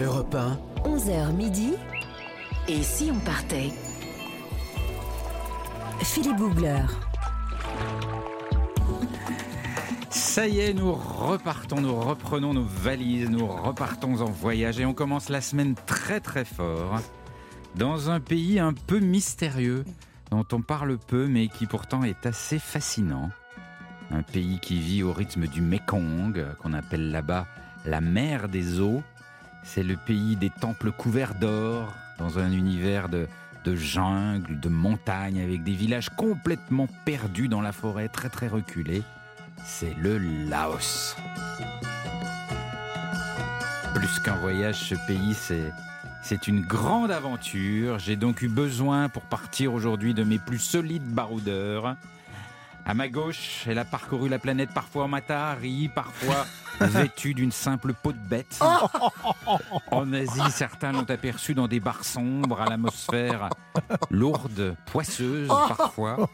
Europe 1, 11h midi. Et si on partait? Philippe Googler. Ça y est, nous repartons, nous reprenons nos valises, nous repartons en voyage et on commence la semaine très très fort dans un pays un peu mystérieux dont on parle peu mais qui pourtant est assez fascinant. Un pays qui vit au rythme du Mekong, qu'on appelle là-bas la mer des eaux. C'est le pays des temples couverts d'or, dans un univers de, de jungle, de montagnes, avec des villages complètement perdus dans la forêt, très très reculés. C'est le Laos. Plus qu'un voyage, ce pays, c'est c'est une grande aventure. J'ai donc eu besoin pour partir aujourd'hui de mes plus solides baroudeurs. À ma gauche, elle a parcouru la planète parfois en matari, parfois vêtue d'une simple peau de bête. En Asie, certains l'ont aperçue dans des bars sombres, à l'atmosphère lourde, poisseuse parfois,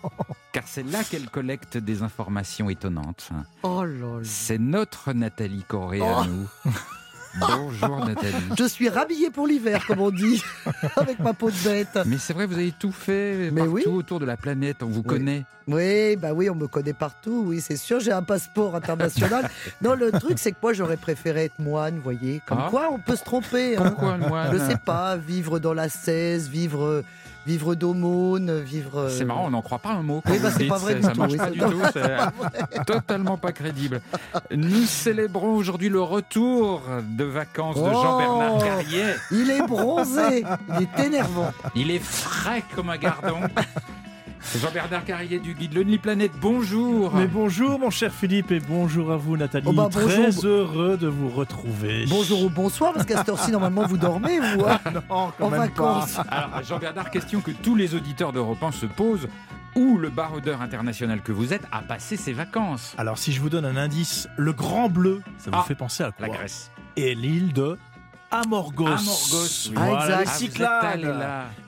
car c'est là qu'elle collecte des informations étonnantes. Oh. C'est notre Nathalie Corée à nous. Bonjour Nathalie. Je suis rhabillé pour l'hiver, comme on dit, avec ma peau de bête. Mais c'est vrai, vous avez tout fait Mais partout oui. autour de la planète, on vous connaît. Oui, bah oui, on me connaît partout, oui, c'est sûr, j'ai un passeport international. non, le truc, c'est que moi, j'aurais préféré être moine, vous voyez. Comme Ah. quoi, on peut se tromper. hein. Pourquoi moi Je sais pas, vivre dans la 16, vivre, vivre d'aumône, vivre. C'est marrant, on n'en croit pas un mot. Oui, bah, c'est pas vrai du ça tout, marche oui, pas du tout, c'est totalement pas crédible. Nous célébrons aujourd'hui le retour de vacances de Oh. Jean-Bernard Carrier. Il est bronzé, il est énervant. Il est frais comme un gardon. Jean-Bernard Carrier du guide Lonely Planet. Bonjour. Mais bonjour mon cher Philippe et bonjour à vous Nathalie. Oh bah, Très bonjour. heureux de vous retrouver. Bonjour ou bonsoir, parce qu'à cette heure-ci, normalement, vous dormez, vous, hein, Non, quand en même pas. vacances. Alors, Jean-Bernard, question que tous les auditeurs d'Europe 1 se posent. Où le baroudeur international que vous êtes a passé ses vacances? Alors si je vous donne un indice, le Grand Bleu, ça vous Ah, fait penser à quoi? La Grèce. Et l'île de Amorgos. Amorgos, oui. Voilà, Ah, les. Ah, Cyclades.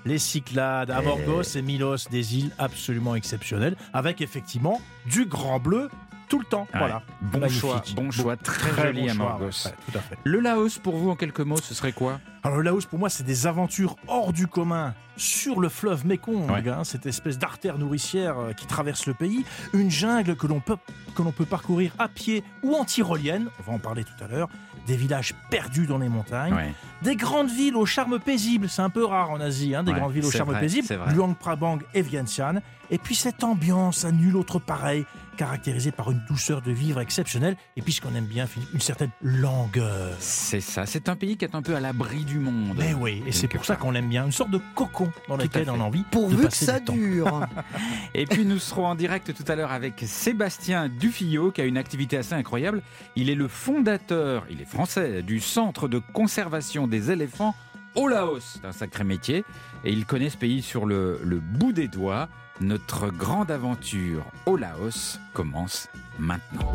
Les Cyclades, Amorgos et Milos, des îles absolument exceptionnelles, avec effectivement du Grand Bleu tout le temps. Ouais. Voilà. Bon Magnifique. choix, bon choix, très, Très joli bon choix, Amorgos. ouais, tout à fait. Le Laos, pour vous, en quelques mots, ce serait quoi? Alors le Laos, pour moi, c'est des aventures hors du commun sur le fleuve Mekong, Ouais. hein, cette espèce d'artère nourricière euh, qui traverse le pays, une jungle que l'on peut, que l'on peut parcourir à pied ou en tyrolienne, on va en parler tout à l'heure, des villages perdus dans les montagnes, Ouais. des grandes villes au charme paisible, c'est un peu rare en Asie, hein, des Ouais, grandes villes au charme vrai, paisible. Luang Prabang et Vientiane, et puis cette ambiance à nul autre pareil, caractérisée par une douceur de vivre exceptionnelle, et puis ce qu'on aime bien, Philippe, une certaine langueur. C'est ça, c'est un pays qui est un peu à l'abri du monde. Mais oui, et c'est pour ça qu'on l'aime bien, une sorte de cocon dans lequel on a envie de Pourvu que passer ça du temps. dure. Et puis nous serons en direct tout à l'heure avec Sébastien Dufillot qui a une activité assez incroyable. Il est le fondateur, il est français, du centre de conservation des éléphants au Laos. C'est un sacré métier et il connaît ce pays sur le, le bout des doigts. Notre grande aventure au Laos commence maintenant.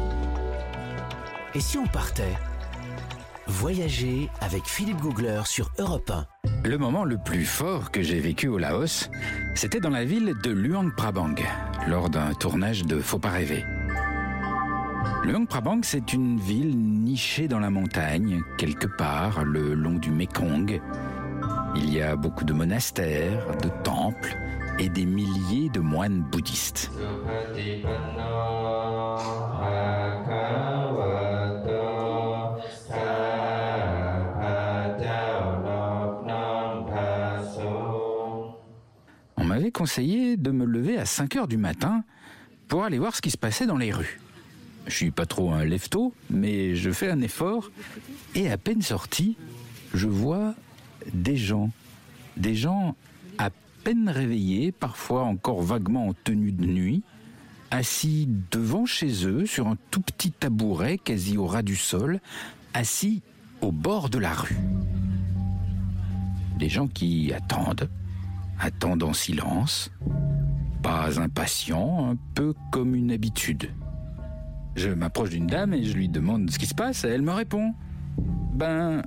et si on partait Voyager avec Philippe Googler sur Europe 1. Le moment le plus fort que j'ai vécu au Laos, c'était dans la ville de Luang Prabang, lors d'un tournage de Faut pas rêver. Luang Prabang, c'est une ville nichée dans la montagne, quelque part le long du Mekong. Il y a beaucoup de monastères, de temples et des milliers de moines bouddhistes. Conseillé de me lever à 5 heures du matin pour aller voir ce qui se passait dans les rues. Je suis pas trop un lève-tôt, mais je fais un effort et à peine sorti, je vois des gens, des gens à peine réveillés, parfois encore vaguement en tenue de nuit, assis devant chez eux sur un tout petit tabouret quasi au ras du sol, assis au bord de la rue. Des gens qui attendent, attendent en silence, pas impatients, un peu comme une habitude. Je m'approche d'une dame et je lui demande ce qui se passe et elle me répond Ben,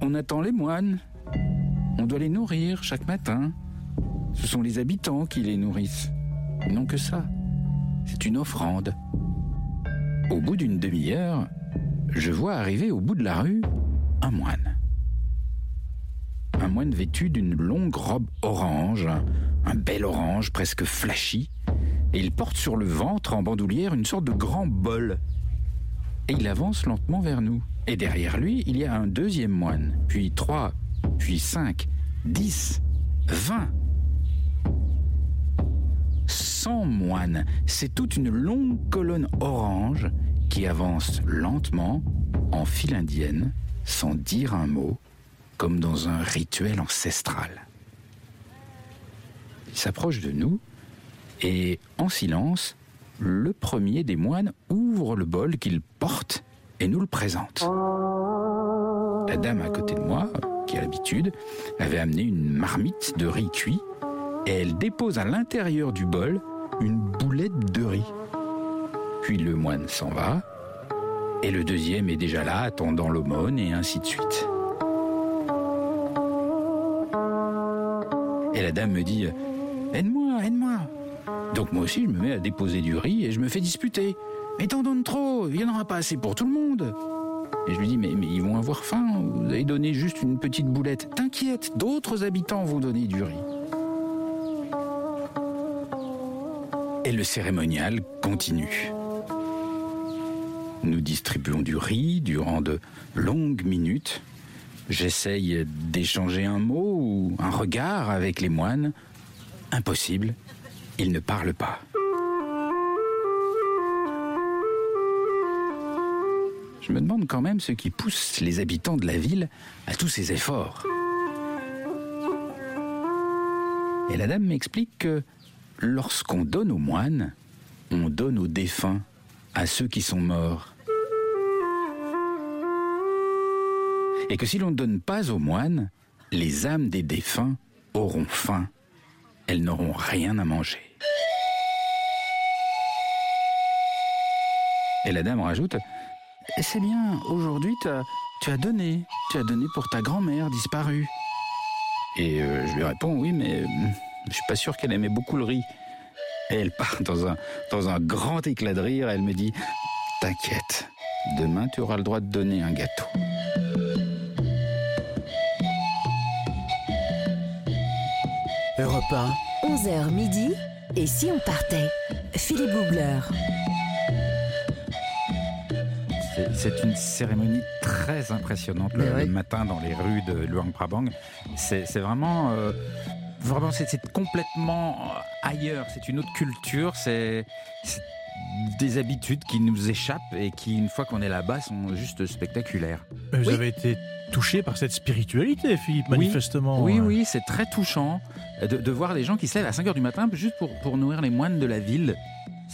on attend les moines. On doit les nourrir chaque matin. Ce sont les habitants qui les nourrissent. Non que ça. C'est une offrande. Au bout d'une demi-heure, je vois arriver au bout de la rue un moine. Moine vêtu d'une longue robe orange, un, un bel orange presque flashy, et il porte sur le ventre en bandoulière une sorte de grand bol. Et il avance lentement vers nous. Et derrière lui, il y a un deuxième moine, puis trois, puis cinq, dix, vingt. Cent moines, c'est toute une longue colonne orange qui avance lentement, en file indienne, sans dire un mot, comme dans un rituel ancestral. Il s'approche de nous et, en silence, le premier des moines ouvre le bol qu'il porte et nous le présente. La dame à côté de moi, qui a l'habitude, avait amené une marmite de riz cuit et elle dépose à l'intérieur du bol une boulette de riz. Puis le moine s'en va et le deuxième est déjà là attendant l'aumône et ainsi de suite. Et la dame me dit Aide-moi, aide-moi. Donc moi aussi je me mets à déposer du riz et je me fais disputer. Mais t'en donnes trop, il n'y en aura pas assez pour tout le monde. Et je lui dis mais, mais ils vont avoir faim, vous avez donné juste une petite boulette. T'inquiète, d'autres habitants vont donner du riz. Et le cérémonial continue. Nous distribuons du riz durant de longues minutes. J'essaye d'échanger un mot ou un regard avec les moines. Impossible, ils ne parlent pas. Je me demande quand même ce qui pousse les habitants de la ville à tous ces efforts. Et la dame m'explique que lorsqu'on donne aux moines, on donne aux défunts, à ceux qui sont morts. Et que si l'on ne donne pas aux moines, les âmes des défunts auront faim. Elles n'auront rien à manger. Et la dame rajoute C'est bien, aujourd'hui tu as donné. Tu as donné pour ta grand-mère disparue. Et euh, je lui réponds Oui, mais euh, je suis pas sûr qu'elle aimait beaucoup le riz. Et elle part dans un, dans un grand éclat de rire. Elle me dit T'inquiète, demain tu auras le droit de donner un gâteau. Europe 1, 11h midi. Et si on partait? Philippe Googler. C'est- une cérémonie très impressionnante le, Mais ouais. le matin dans les rues de Luang Prabang. C'est vraiment, euh, vraiment c'est complètement euh, ailleurs. C'est une autre culture. C'est des habitudes qui nous échappent et qui, une fois qu'on est là-bas, sont juste spectaculaires. Vous Oui. avez été touché par cette spiritualité, Philippe, manifestement. Oui, oui, c'est très touchant de, de voir les gens qui se lèvent à 5 h du matin juste pour, pour nourrir les moines de la ville.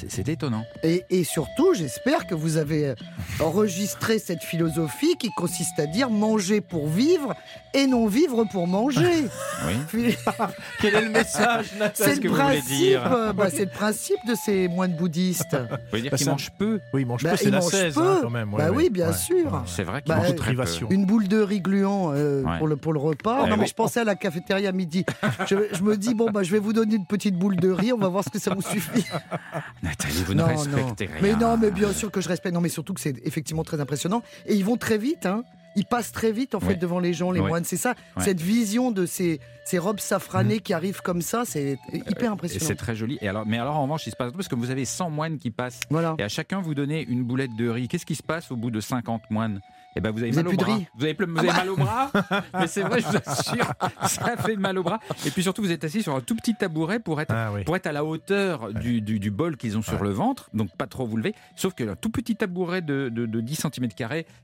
C'est- étonnant. Et, et surtout, j'espère que vous avez euh, enregistré cette philosophie qui consiste à dire manger pour vivre et non vivre pour manger. Oui. Puis, Quel est le message, Nathan c'est ce le que vous voulez principe, dire euh, bah, c'est le principe de ces moines bouddhistes. Vous voulez dire Bah, qu'ils mangent peu Oui, mange Bah, peu, c'est ils la mangent 16 peu. hein, quand même. ouais, Bah ouais. oui, bien Ouais, sûr. ouais. C'est vrai qu'ils Bah, mangent très peu. privation. Une boule de riz gluant euh, Ouais. pour, le, pour le repas. Ouais, non, mais ouais. je pensais à la cafétéria à midi. Je, je me dis, bon, bah, je vais vous donner une petite boule de riz, on va voir ce que ça vous suffit. Nathalie, vous ne respectez rien. Mais non, mais bien sûr que je respecte. Non, mais surtout que c'est effectivement très impressionnant. Et ils vont très vite, hein. Ils passent très vite, en fait, devant les gens, les moines. C'est ça, cette vision de ces, ces robes safranées qui arrivent comme ça, c'est hyper Et impressionnant. C'est très joli. Et alors, mais alors, en revanche, il se passe parce que vous avez 100 moines qui passent. Voilà. Et à chacun, vous donnez une boulette de riz. Qu'est-ce qui se passe au bout de 50 moines? Eh ben, vous avez Vous mal avez au plus de bras. Vous avez, ple- vous avez mal au bras. Mais c'est vrai, je vous assure, ça fait mal au bras. Et puis surtout, vous êtes assis sur un tout petit tabouret pour être, Ah oui. pour être à la hauteur du, du- du bol qu'ils ont sur le ventre. Donc, pas trop vous lever. Sauf que le tout petit tabouret de, de, de 10 cm,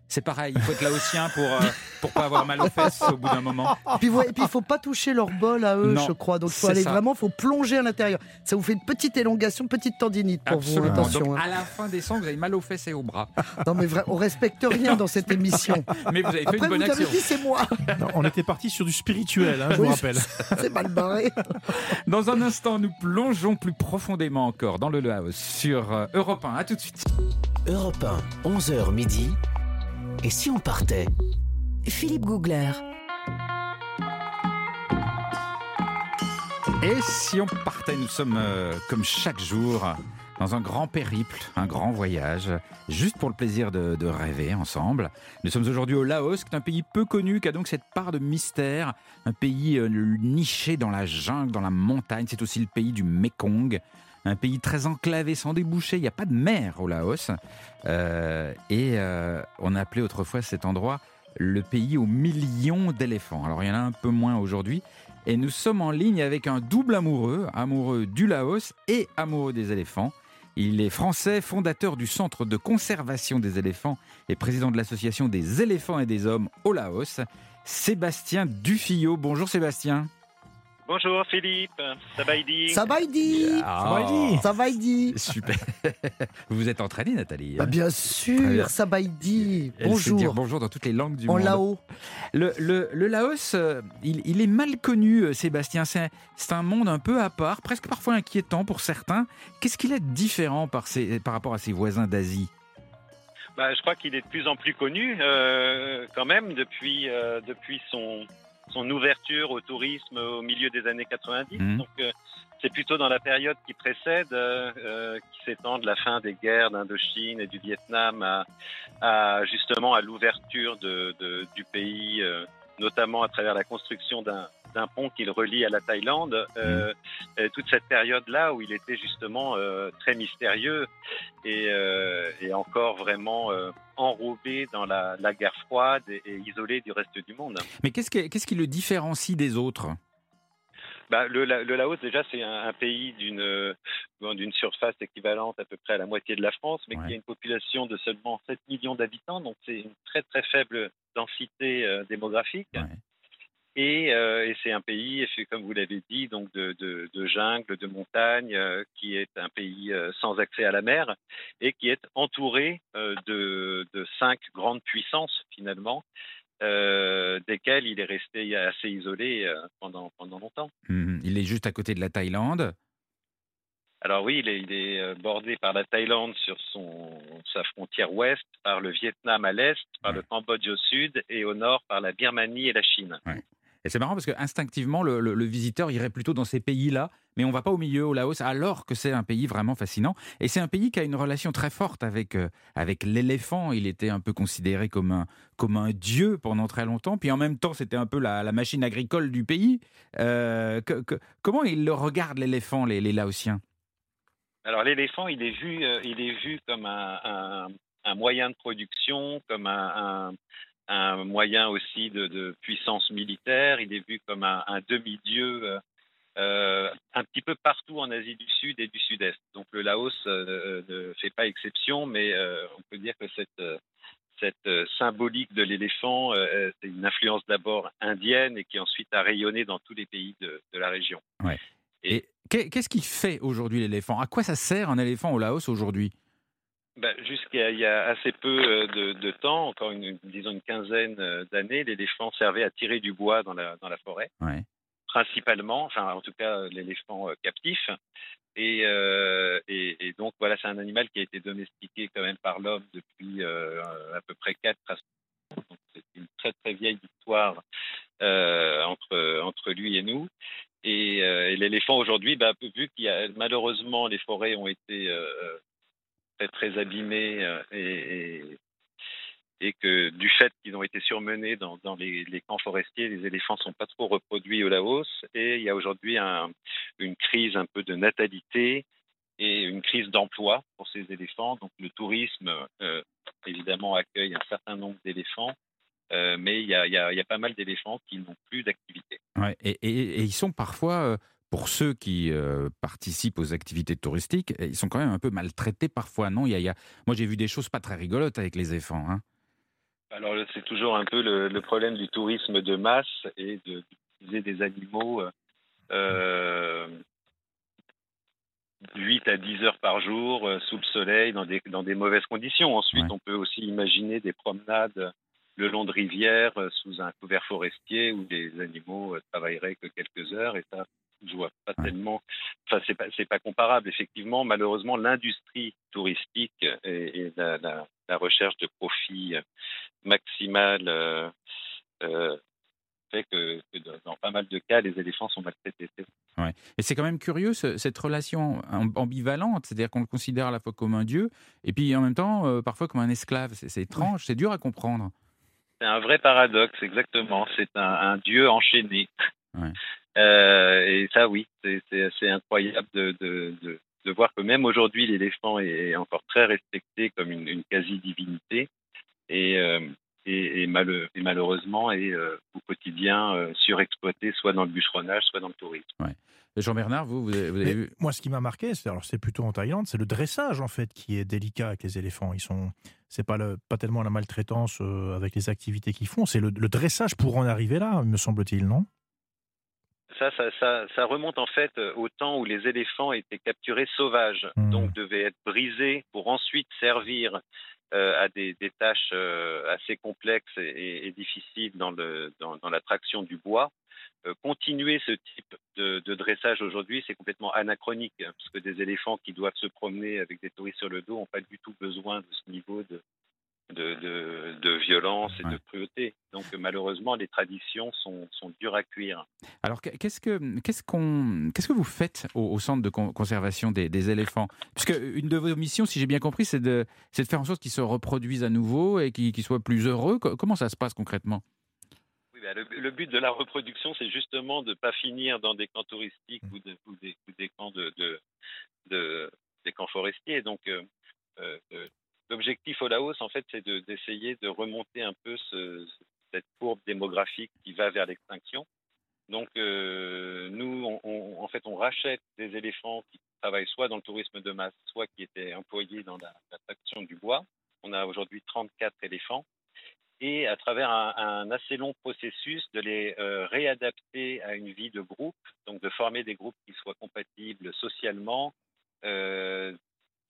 c'est pareil. Il faut être là au sien pour, euh, pour pas avoir mal aux fesses au bout d'un moment. Et puis il faut pas toucher leur bol à eux, Non, je crois. Donc il faut aller ça. vraiment, faut plonger à l'intérieur. Ça vous fait une petite élongation, petite tendinite pour Absolument. vous. Attention. Donc, hein. à la fin des sangs, vous avez mal aux fesses et aux bras. Non mais vrai, on respecte rien dans cette émission. Mais vous avez fait Après une vous bonne avez action. dit c'est moi. Non, on était parti sur du spirituel, hein, je Oui, vous rappelle. C'est mal barré. Dans un instant, nous plongeons plus profondément encore dans le Laos sur euh, Europe 1. À tout de suite. Europe 1, 11h midi. Et si on partait? Philippe Googler. Et si on partait, nous sommes euh, comme chaque jour dans un grand périple, un grand voyage, juste pour le plaisir de, rêver ensemble. Nous sommes aujourd'hui au Laos, qui est un pays peu connu, qui a donc cette part de mystère, un pays euh, niché dans la jungle, dans la montagne. C'est aussi le pays du Mekong, un pays très enclavé, sans débouché. Il n'y a pas de mer au Laos. Euh, et euh, on appelait autrefois cet endroit le pays aux millions d'éléphants. Alors il y en a un peu moins aujourd'hui. Et nous sommes en ligne avec un double amoureux, amoureux du Laos et amoureux des éléphants. Il est français, fondateur du Centre de conservation des éléphants et président de l'association des éléphants et des hommes au Laos. Sébastien Dufillot. Bonjour Sébastien. Bonjour Philippe, Sabaïdi. Sabaïdi Ah, Sabaïdi Super. Vous vous êtes entraîné Nathalie Bah bien Très bien. sûr, Sabaïdi Elle dire Bonjour bonjour dans toutes les langues du En monde. là-haut Le, le- le Laos, euh, il, il est mal connu, euh, Sébastien. C'est c'est un monde un peu à part, presque parfois inquiétant pour certains. Qu'est-ce qu'il a de différent par, ses- par rapport à ses voisins d'Asie? Bah, je crois qu'il est de plus en plus connu euh, quand même depuis, euh, depuis son, son ouverture au tourisme au milieu des années 90. Mhm. Donc euh, c'est plutôt dans la période qui précède, euh, euh, qui s'étend de la fin des guerres d'Indochine et du Vietnam à, à justement à l'ouverture de, de- du pays, euh, notamment à travers la construction d'un d'un pont qui le relie à la Thaïlande. Euh, euh, toute cette période-là où il était justement euh, très mystérieux et, euh, et encore vraiment enrobé dans la, la guerre froide et, et isolé du reste du monde. Mais qu'est-ce qui, qu'est-ce qui le différencie des autres? Bah, le, La- le Laos, déjà, c'est un, un pays d'une euh, surface équivalente à peu près à la moitié de la France, mais Ouais. qui a une population de seulement 7 millions d'habitants, donc c'est une très très faible densité euh, démographique. Ouais. Et, euh, et c'est un pays, comme vous l'avez dit, donc de, de, de jungle, de montagne, euh, qui est un pays euh, sans accès à la mer et qui est entouré de, de cinq grandes puissances finalement, desquelles il est resté assez isolé pendant, pendant longtemps. Mhm. Il est juste à côté de la Thaïlande. Alors oui, il est, il est bordé par la Thaïlande sur son, sa frontière ouest, par le Vietnam à l'est, par Ouais. le Cambodge au sud et au nord par la Birmanie et la Chine. Et c'est marrant parce que instinctivement, le, visiteur irait plutôt dans ces pays-là, mais on va pas au milieu, au Laos, alors que c'est un pays vraiment fascinant. Et c'est un pays qui a une relation très forte avec, euh, avec l'éléphant. Il était un peu considéré comme un, comme un dieu pendant très longtemps. Puis en même temps, c'était un peu la, machine agricole du pays. Euh, comment ils le regardent, l'éléphant, les, les Laotiens? Alors l'éléphant, il est vu, euh, il est vu comme un, un- moyen de production, comme un- un moyen aussi de, de puissance militaire. Il est vu comme un, un demi-dieu euh, euh, un petit peu partout en Asie du Sud et du Sud-Est. Donc le Laos euh, ne fait pas exception, mais euh, on peut dire que cette cette symbolique de l'éléphant, c'est une influence d'abord indienne et qui ensuite a rayonné dans tous les pays de, de la région. Et qu'est- qu'est-ce qu'il fait aujourd'hui, l'éléphant? À quoi ça sert un éléphant au Laos aujourd'hui? Ben, Jusqu'à il y a assez peu euh, de, de temps, encore une, disons une quinzaine euh, d'années, l'éléphant servait à tirer du bois dans la, dans la forêt, Ouais. principalement, enfin en tout cas euh, l'éléphant captif. Et, euh, et, et donc voilà, c'est un animal qui a été domestiqué quand même par l'homme depuis euh, à peu près 4 à 5 ans. Donc c'est une très très vieille histoire euh, entre, entre lui et nous. Et, euh, et l'éléphant aujourd'hui, bah, vu qu'il y a malheureusement les forêts ont été euh, très abîmés euh, et, et, que du fait qu'ils ont été surmenés dans, les, camps forestiers, les éléphants sont pas trop reproduits au Laos et il y a aujourd'hui un, une crise un peu de natalité et une crise d'emploi pour ces éléphants. Donc le tourisme euh, évidemment accueille un certain nombre d'éléphants, euh, mais il y a, pas mal d'éléphants qui n'ont plus d'activité. Ouais, et, ils sont parfois, pour ceux qui euh, participent aux activités touristiques, eh, ils sont quand même un peu maltraités parfois, non? Il y a, il y a- Moi, j'ai vu des choses pas très rigolotes avec les éléphants. Hein. Alors c'est toujours un peu le, le problème du tourisme de masse et de- d'utiliser des animaux euh, euh, 8 à 10 heures par jour euh, sous le soleil dans des, dans des mauvaises conditions. Ensuite, Ouais. on peut aussi imaginer des promenades le long de rivières euh, sous un couvert forestier où les animaux euh, travailleraient que quelques heures et ça je vois pas Ouais. tellement enfin c'est pas c'est pas comparable effectivement malheureusement l'industrie touristique et, et la, la- la recherche de profit maximal euh, euh, fait que, que dans- pas mal de cas les éléphants sont maltraités C'est- Et c'est quand même curieux cette relation ambivalente, c'est-à-dire qu'on le considère à la fois comme un dieu et puis en même temps euh, parfois comme un esclave. C'est étrange, c'est dur à comprendre. C'est un vrai paradoxe, exactement. C'est un, dieu enchaîné. Euh, et ça, oui, c'est assez incroyable de, de, voir que même aujourd'hui, l'éléphant est encore très respecté comme une, quasi-divinité. Et, euh, et, malheureusement est euh, au quotidien euh, surexploité, soit dans le bûcheronnage, soit dans le tourisme. Jean-Bernard, vous, vous avez, vu? Moi, ce qui m'a marqué, c'est alors c'est plutôt en Thaïlande, c'est le dressage en fait qui est délicat avec les éléphants. Ils sont, c'est pas le, pas tellement la maltraitance euh, avec les activités qu'ils font, c'est le, dressage pour en arriver là, me semble-t-il, non? Ça ça, ça, remonte en fait au temps où les éléphants étaient capturés sauvages, mmh. donc devaient être brisés pour ensuite servir euh, à des, tâches euh, assez complexes et, difficiles dans, le, dans, la traction du bois. Euh, continuer ce type de, de dressage aujourd'hui, c'est complètement anachronique, hein, parce que des éléphants qui doivent se promener avec des touristes sur le dos n'ont pas du tout besoin de ce niveau de, de, de, violence et de cruauté. Donc malheureusement, les traditions sont, sont dures à cuire. Alors qu'est-ce que, qu'est-ce qu'on, qu'est-ce que vous faites au, centre de conservation des, des, éléphants? Puisque une de vos missions, si j'ai bien compris, c'est de, c'est de faire en sorte qu'ils se reproduisent à nouveau et qu'ils, soient plus heureux. Comment ça se passe concrètement? Bah, le, but de la reproduction, c'est justement de ne pas finir dans des camps touristiques mmh. ou, ou, des, des, camps de, de, des camps forestiers. Donc, euh, euh, euh L'objectif au Laos, en fait, c'est d'essayer de, remonter un peu cette courbe démographique qui va vers l'extinction. Donc, euh, nous, on, en fait, on rachète des éléphants qui travaillent soit dans le tourisme de masse, soit qui étaient employés dans la, traction du bois. On a aujourd'hui 34 éléphants. Et à travers un, assez long processus, de les euh, réadapter à une vie de groupe, donc de former des groupes qui soient compatibles socialement, euh,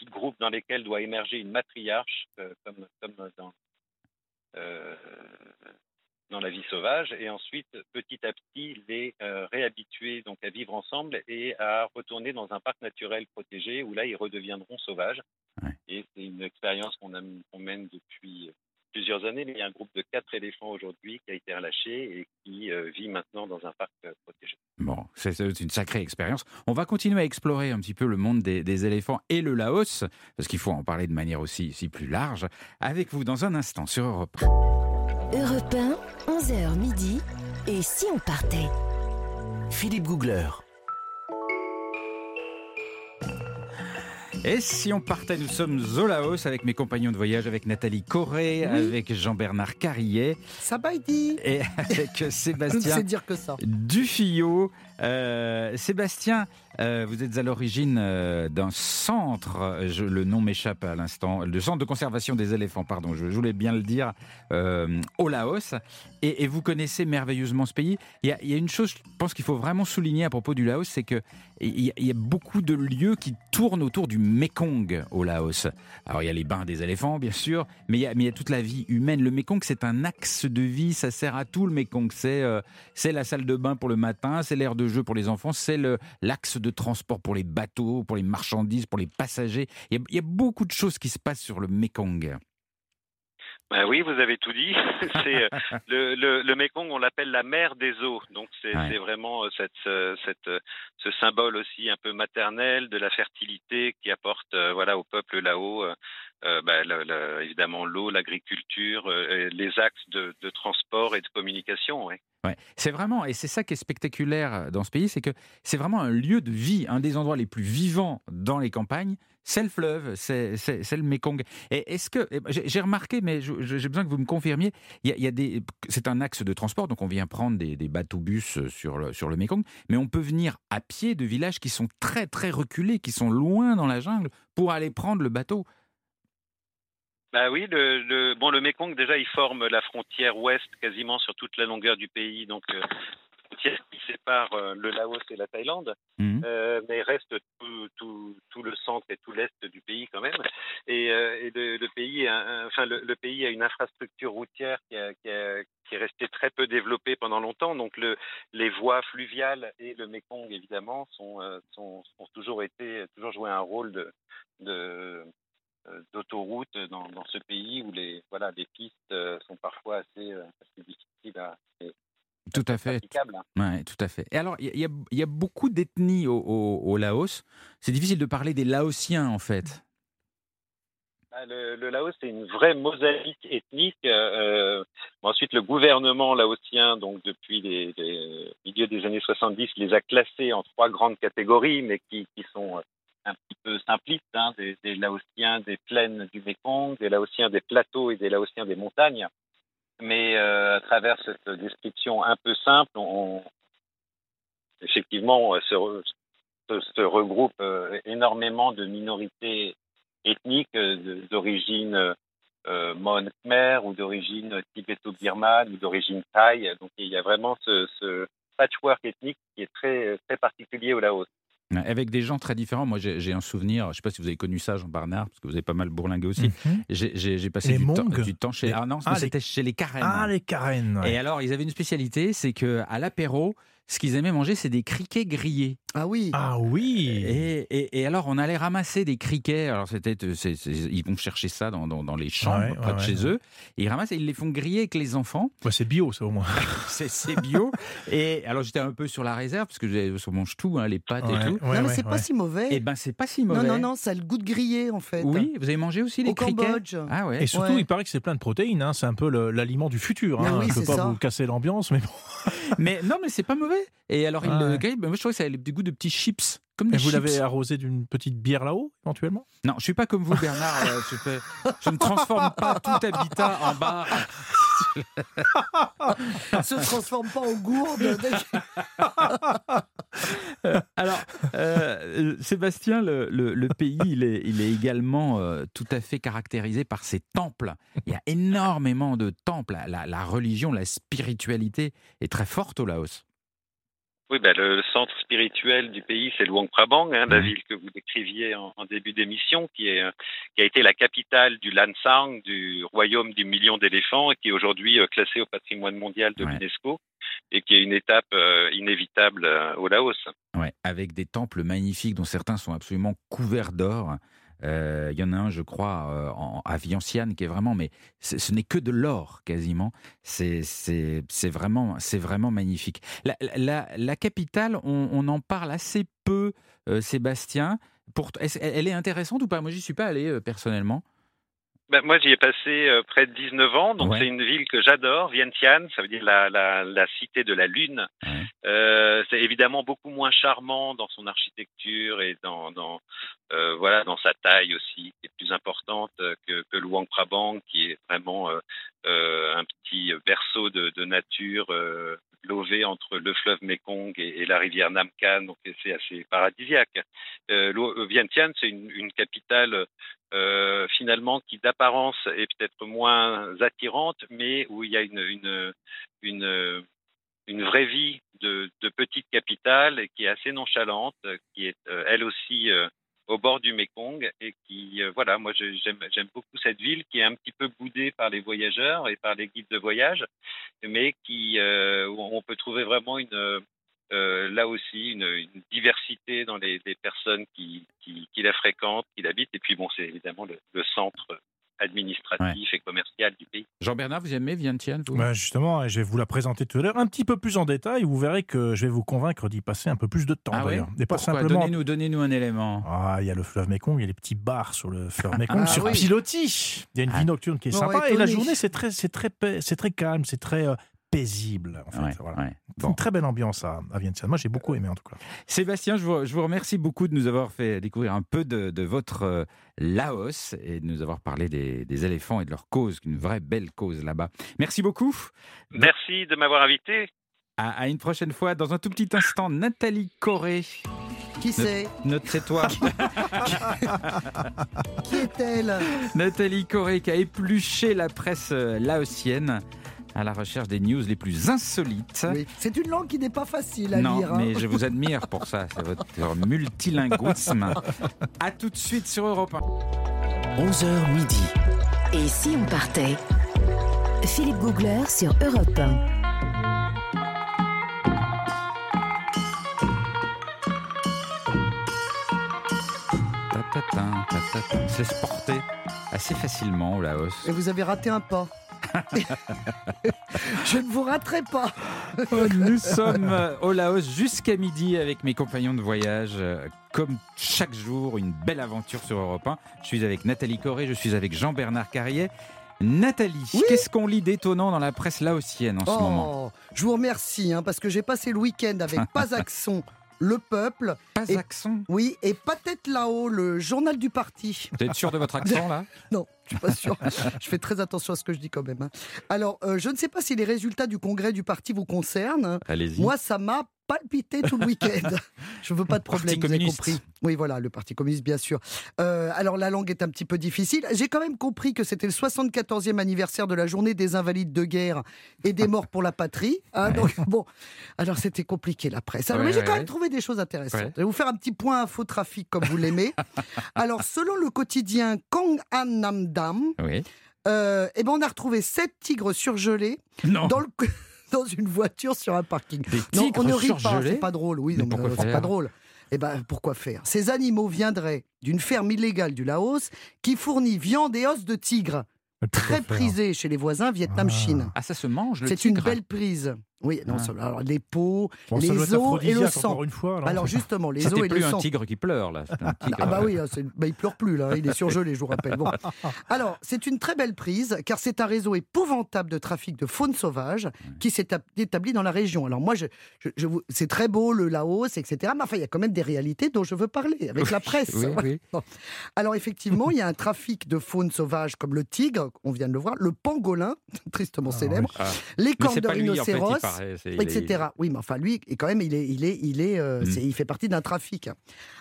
groupes dans lesquels doit émerger une matriarche, euh, comme, comme dans, euh, dans la vie sauvage, et ensuite, petit à petit, les euh, réhabituer donc à vivre ensemble et à retourner dans un parc naturel protégé où là, ils redeviendront sauvages. Et c'est une expérience qu'on mène depuis plusieurs années, mais il y a un groupe de quatre éléphants aujourd'hui qui a été relâché et qui euh, vit maintenant dans un parc euh, protégé. Bon, c'est une sacrée expérience. On va continuer à explorer un petit peu le monde des, éléphants et le Laos, parce qu'il faut en parler de manière aussi, aussi plus large, avec vous dans un instant sur Europe 1. Europe 1, 11h midi, et si on partait? Philippe Googler. Et si on partait, nous sommes au Laos avec mes compagnons de voyage, avec Nathalie Corré, avec Jean-Bernard Carrier. Ça dit Et avec Sébastien dire que ça. Dufillot. Euh, Sébastien, euh, vous êtes à l'origine euh, d'un centre, le nom m'échappe à l'instant, le centre de conservation des éléphants, pardon, je, voulais bien le dire, au Laos, et, vous connaissez merveilleusement ce pays. Il y, a, une chose, je pense qu'il faut vraiment souligner à propos du Laos, c'est que il y, a beaucoup de lieux qui tournent autour du Mekong au Laos. Alors il y a les bains des éléphants, bien sûr, mais il y a, y toute la vie humaine. Le Mekong, c'est un axe de vie, ça sert à tout le Mekong. C'est la salle de bain pour le matin, c'est l'air de jeu pour les enfants, c'est l'axe de transport pour les bateaux, pour les marchandises, pour les passagers. Il y a, beaucoup de choses qui se passent sur le Mekong. Ben oui, vous avez tout dit. c'est euh, le, le, le, Mekong, on l'appelle la mer des eaux. Donc c'est vraiment euh, cette, cette, ce symbole aussi un peu maternel de la fertilité qui apporte euh, voilà au peuple là-haut. Ben, évidemment l'eau, l'agriculture, les axes de, transport et de communication. Ouais. C'est vraiment, et c'est ça qui est spectaculaire dans ce pays, c'est que c'est vraiment un lieu de vie, un des endroits les plus vivants dans les campagnes. C'est le fleuve, c'est le Mekong. Et est-ce que j'ai remarqué, mais j'ai besoin que vous me confirmiez, y a, c'est un axe de transport, donc on vient prendre des, bateaux-bus sur le, sur le Mekong, mais on peut venir à pied de villages qui sont très très reculés, qui sont loin dans la jungle, pour aller prendre le bateau. Bah oui, le, le, bon, le Mekong, déjà, il forme la frontière ouest quasiment sur toute la longueur du pays, donc euh, frontière qui sépare euh, le Laos et la Thaïlande, mmh. euh, mais reste tout, tout, tout, le centre et tout l'est du pays quand même. Et, euh, et le, pays, a, enfin, le, pays a une infrastructure routière qui, a, qui, a, qui, est restée très peu développée pendant longtemps. Donc le, les voies fluviales et le Mekong évidemment sont, sont, sont toujours été, toujours joué un rôle de, de euh, d'autoroute dans, dans, ce pays où les, voilà, les pistes euh, sont parfois assez, euh, assez difficiles à, Tout à fait. praticable. Ouais, tout à fait. Et alors, il y, a- il y a beaucoup d'ethnies au, au- au Laos. C'est difficile de parler des Laotiens, en fait. Ah, Le, le Laos, c'est une vraie mosaïque ethnique. Euh, ensuite, le gouvernement laotien, donc depuis les, les milieux des années 70, les a classés en trois grandes catégories, mais qui, qui sont un petit peu simplistes. hein, des, des Laotiens des plaines du Mékong, des Laotiens des plateaux et des Laotiens des montagnes. Mais euh, à travers cette description un peu simple, on, effectivement, se, re- regroupe euh, énormément de minorités ethniques euh, d'origine Mon Khmer ou d'origine tibéto-birmane ou d'origine thaï. Donc il y a vraiment ce, ce patchwork ethnique qui est très, très particulier au Laos. Avec des gens très différents. Moi, j'ai un souvenir, je ne sais pas si vous avez connu ça, Jean Barnard, parce que vous avez pas mal bourlingué aussi. Mhm. J'ai- passé du temps, Mongs du temps chez. Les- Ah non, Ah, les- c'était chez les Karen. Ah, les ouais. Et alors, ils avaient une spécialité, c'est que à l'apéro, ce qu'ils aimaient manger, c'est des criquets grillés. Ah oui. Ah oui. Et, et- et alors, on allait ramasser des criquets. Alors, c'était, c'est- ils vont chercher ça dans, dans- dans les champs, Ouais, près ouais, de chez ouais. eux. Et ils ramassent et ils les font griller avec les enfants. Ouais, c'est bio, ça au moins. C'est, bio. et alors, j'étais un peu sur la réserve, parce que j'ai- on mange tout, hein, les pâtes Ouais, et tout. ouais, non, mais ouais, c'est pas si mauvais. Et ben, c'est pas si non, mauvais. non, non, ça a le goût de grillé en fait. Oui, vous avez mangé aussi les Au criquets? Cambodge. Ah ouais. Et surtout, Ouais. il paraît que c'est plein de protéines. hein. C'est un peu l'aliment du futur. Hein. oui, je peux c'est pas ça. vous casser l'ambiance, mais bon. mais non, mais c'est pas mauvais. Et alors, Ah le ouais. Ben, moi, je trouve que ça a du goût de petits chips. Comme des Et vous chips. l'avez arrosé d'une petite bière là-haut, éventuellement? Non, je suis pas comme vous, Bernard. euh, je, ne transforme pas tout habitat en bar. se transforme pas en gourde. Alors, euh, Sébastien, le, le- le pays, il est, il est également euh, tout à fait caractérisé par ses temples. Il y a énormément de temples. La, la religion, la spiritualité est très forte au Laos. Oui, ben, le centre spirituel du pays, c'est Luang Prabang, hein, la ville que vous décriviez en, en début d'émission, qui, est, euh, qui a été la capitale du Lansang, du royaume du million d'éléphants, et qui est aujourd'hui euh, classée au patrimoine mondial de Ouais. l'UNESCO, et qui est une étape euh, inévitable euh, au Laos. Ouais, avec des temples magnifiques dont certains sont absolument couverts d'or. Euh, Il y en a un, je crois, euh, en, à qui est vraiment, mais ce n'est que de l'or quasiment. C'est vraiment, vraiment magnifique. La, capitale, on, en parle assez peu, euh, Sébastien. Pour, elle est intéressante ou pas? Moi, j'y suis pas allé euh, personnellement. Ben, moi, j'y ai passé euh, près de 19 ans, donc Ouais. c'est une ville que j'adore, Vientiane, ça veut dire la, la, la cité de la Lune. Ouais. Euh, c'est évidemment beaucoup moins charmant dans son architecture et dans, dans euh, voilà dans sa taille aussi, qui est plus importante que, que Luang Prabang, qui est vraiment un petit berceau de, de nature lové entre le fleuve Mekong et, la rivière Namkan, donc c'est assez paradisiaque. Euh, Lo- Vientiane, c'est une, capitale euh, finalement qui d'apparence est peut-être moins attirante, mais où il y a une, vraie vie de, petite capitale qui est assez nonchalante, qui est euh, elle aussi euh, au bord du Mékong et qui, euh, voilà, moi j'aime beaucoup cette ville qui est un petit peu boudée par les voyageurs et par les guides de voyage, mais qui, euh, où on peut trouver vraiment une, euh, là aussi une, diversité dans les, personnes qui, qui, la fréquentent, qui l'habitent. Et puis bon, c'est évidemment le centre administratif et commercial du pays. Jean-Bernard, vous aimez Vientiane vous? Bah, justement, je vais vous la présenter tout à l'heure un petit peu plus en détail. Vous verrez que je vais vous convaincre d'y passer un peu plus de temps Ah d'ailleurs. Et pas Pourquoi? simplement. Donnez-nous, donnez-nous un élément. Ah, il y a le fleuve Mekong, il y a les petits bars sur le fleuve Mekong, Ah sur oui. pilotis. Il y a une Ah. vie nocturne qui est Bon, sympa. Et la journée, c'est très, c'est très, pa- c'est très calme, c'est très euh, paisible. En fait, Ouais, voilà. ouais. C'est Une très belle ambiance à, à Vientiane. Moi, j'ai beaucoup aimé en tout cas. Sébastien, je vous, je vous remercie beaucoup de nous avoir fait découvrir un peu de, de votre euh, Laos et de nous avoir parlé des, des éléphants et de leur cause, une vraie belle cause là-bas. Merci beaucoup. Merci de m'avoir invité. À, à une prochaine fois. Dans un tout petit instant, Nathalie Corée. Qui c'est Notre c'est toi. Qui est-elle? Nathalie Corée qui a épluché la presse euh, laotienne à la recherche des news les plus insolites. Oui. C'est une langue qui n'est pas facile à non, lire. hein. mais je vous admire pour ça, c'est votre multilinguisme. À tout de suite sur Europe 1. 11h midi. Et si on partait? Philippe Googler sur Europe 1. Ta-ta-ta, ta-ta-ta. On se laisse porter assez facilement au Laos. Et vous avez raté un pas. Je ne vous raterai pas. Nous sommes au Laos jusqu'à midi avec mes compagnons de voyage. Comme chaque jour, une belle aventure sur Europe 1. Je suis avec Nathalie Corré, je suis avec Jean-Bernard Carrier. Nathalie, Oui. qu'est-ce qu'on lit d'étonnant dans la presse laotienne en ce moment? Oh, je vous remercie hein, parce que j'ai passé le week-end avec Accent, Le Peuple, Pas et- accent oui, et Pas Tête là-haut, le journal du parti. Vous êtes sûr de votre accent là? Non, je suis pas sûr. je fais très attention à ce que je dis quand même. hein. Alors, euh, je ne sais pas si les résultats du congrès du parti vous concernent. Allez-y. Moi, ça m'a palpité tout le week-end. Je veux pas de problème, vous avez compris. Oui, voilà, le Parti communiste, bien sûr. Euh, alors, la langue est un petit peu difficile. J'ai quand même compris que c'était le 74e anniversaire de la journée des invalides de guerre et des morts pour la patrie. hein, donc, bon, alors c'était compliqué la presse. Alors, Ouais, mais j'ai ouais, quand même trouvé des choses intéressantes. Je vais vous faire un petit point info trafic comme vous l'aimez. alors, selon le quotidien Kong An Nam Dam, Oui. euh, eh ben, on a retrouvé sept tigres surgelés Non. dans, le, dans une voiture sur un parking. Des Non, on ne rit pas, c'est pas drôle. Oui, non, pourquoi c'est pas drôle. Eh ben, pourquoi faire? Ces animaux viendraient d'une ferme illégale du Laos qui fournit viande et os de tigre, très prisée chez les voisins Vietnam-Chine. Ah, ça se mange le C'est une belle prise. Oui, non, Ah. ça- alors les peaux, Bon, les os et le sang. encore une fois. alors. Alors justement, les os et le plus un sang. tigre qui pleure là. un tigre, Ah bah oui, hein, c'est- bah, il pleure plus là, il est surgelé, je vous rappelle. Bon. Alors, c'est une très belle prise, car c'est un réseau épouvantable de trafic de faune sauvage qui s'est établi dans la région. Alors moi, je, je- je vous- c'est très beau le Laos, etc. Mais enfin, il y a quand même des réalités dont je veux parler avec la presse. Oui, oui. Alors effectivement, il y a un trafic de faune sauvage comme le tigre, on vient de le voir, le pangolin, tristement Ah, célèbre, Ah. les cornes c'est de il rhinocéros c'est- est- etc. Oui, mais enfin, lui, quand même, il est, il est, il est, euh, Mm. c'est- il fait partie d'un trafic.